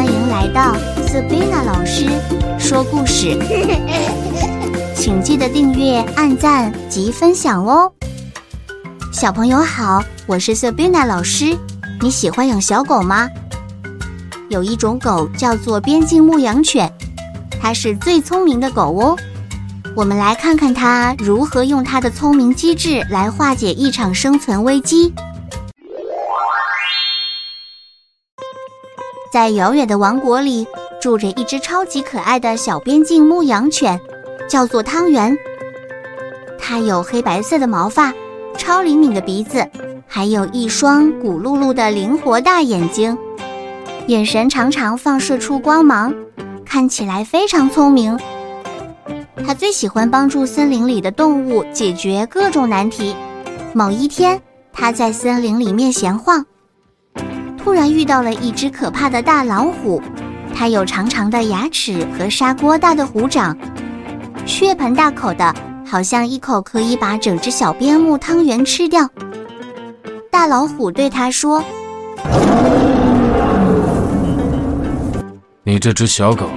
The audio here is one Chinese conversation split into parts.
欢迎来到 Sabina 老师说故事，请记得订阅、按赞及分享哦。小朋友好，我是 Sabina 老师，你喜欢养小狗吗？有一种狗叫做边境牧羊犬，它是最聪明的狗哦。我们来看看它如何用它的聪明机智来化解一场生存危机。在遥远的王国里，住着一只超级可爱的小边境牧羊犬，叫做汤圆。它有黑白色的毛发，超灵敏的鼻子，还有一双骨碌碌的灵活大眼睛，眼神常常放射出光芒，看起来非常聪明。它最喜欢帮助森林里的动物解决各种难题。某一天，它在森林里面闲晃。突然遇到了一只可怕的大老虎，它有长长的牙齿和砂锅大的虎掌，血盆大口的，好像一口可以把整只小边牧汤圆吃掉。大老虎对它说：“你这只小狗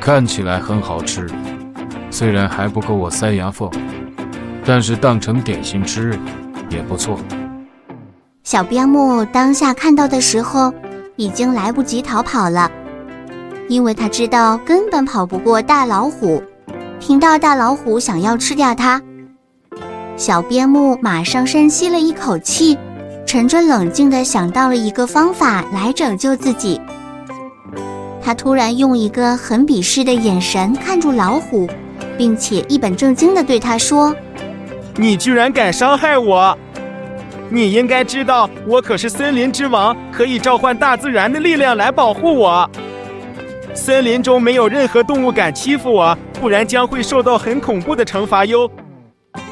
看起来很好吃，虽然还不够我塞牙缝，但是当成点心吃也不错。”小边牧当下看到的时候，已经来不及逃跑了，因为他知道根本跑不过大老虎。听到大老虎想要吃掉它，小边牧马上深吸了一口气，沉着冷静地想到了一个方法来拯救自己。他突然用一个很鄙视的眼神看住老虎，并且一本正经地对他说：“你居然敢伤害我！”你应该知道，我可是森林之王，可以召唤大自然的力量来保护我。森林中没有任何动物敢欺负我，不然将会受到很恐怖的惩罚哟。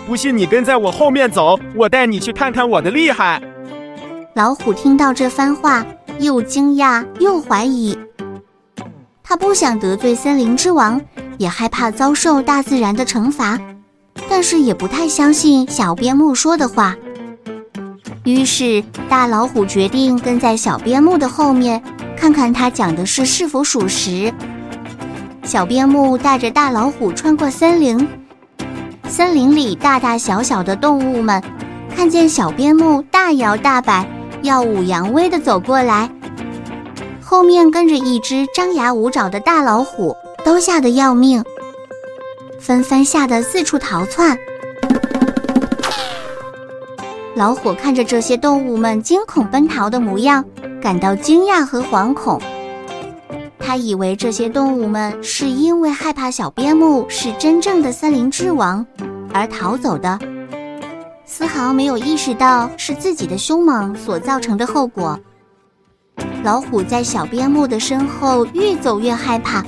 不信你跟在我后面走，我带你去看看我的厉害。老虎听到这番话，又惊讶又怀疑。他不想得罪森林之王，也害怕遭受大自然的惩罚，但是也不太相信小边牧说的话。于是，大老虎决定跟在小边牧的后面，看看他讲的事是否属实。小边牧带着大老虎穿过森林，森林里大大小小的动物们看见小边牧大摇大摆、耀武扬威地走过来，后面跟着一只张牙舞爪的大老虎，都吓得要命，纷纷吓得四处逃窜。老虎看着这些动物们惊恐奔逃的模样，感到惊讶和惶恐。他以为这些动物们是因为害怕小边牧是真正的森林之王而逃走的，丝毫没有意识到是自己的凶猛所造成的后果。老虎在小边牧的身后越走越害怕，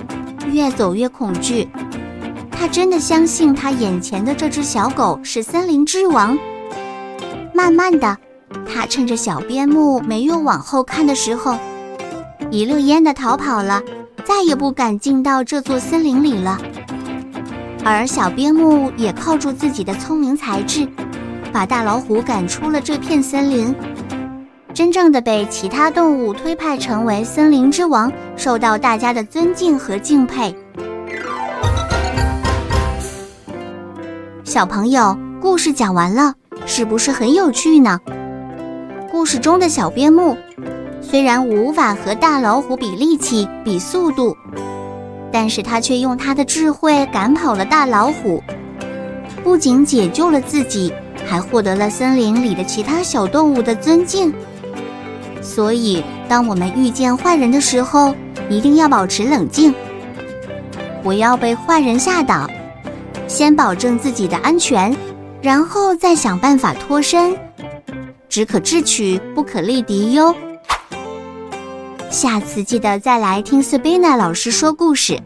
越走越恐惧。他真的相信他眼前的这只小狗是森林之王。慢慢的，他趁着小边牧没有往后看的时候，一溜烟的逃跑了，再也不敢进到这座森林里了。而小边牧也靠住自己的聪明才智，把大老虎赶出了这片森林，真正的被其他动物推派成为森林之王，受到大家的尊敬和敬佩。小朋友，故事讲完了。是不是很有趣呢？故事中的小边牧虽然无法和大老虎比力气、比速度，但是他却用他的智慧赶跑了大老虎，不仅解救了自己，还获得了森林里的其他小动物的尊敬。所以，当我们遇见坏人的时候，一定要保持冷静，不要被坏人吓倒，先保证自己的安全。然后再想办法脱身，只可智取，不可力敌哟。下次记得再来听 Sabina 老师说故事。